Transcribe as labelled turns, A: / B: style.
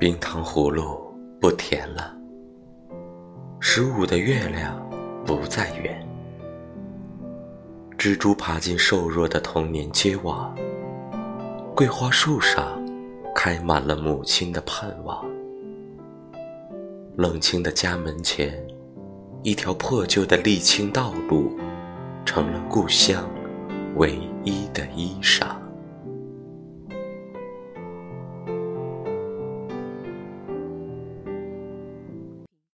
A: 冰糖葫芦不甜了。十五的月亮不再圆。蜘蛛爬进瘦弱的童年街网。桂花树上开满了母亲的盼望。冷清的家门前，一条破旧的沥青道路，成了故乡唯一的衣裳。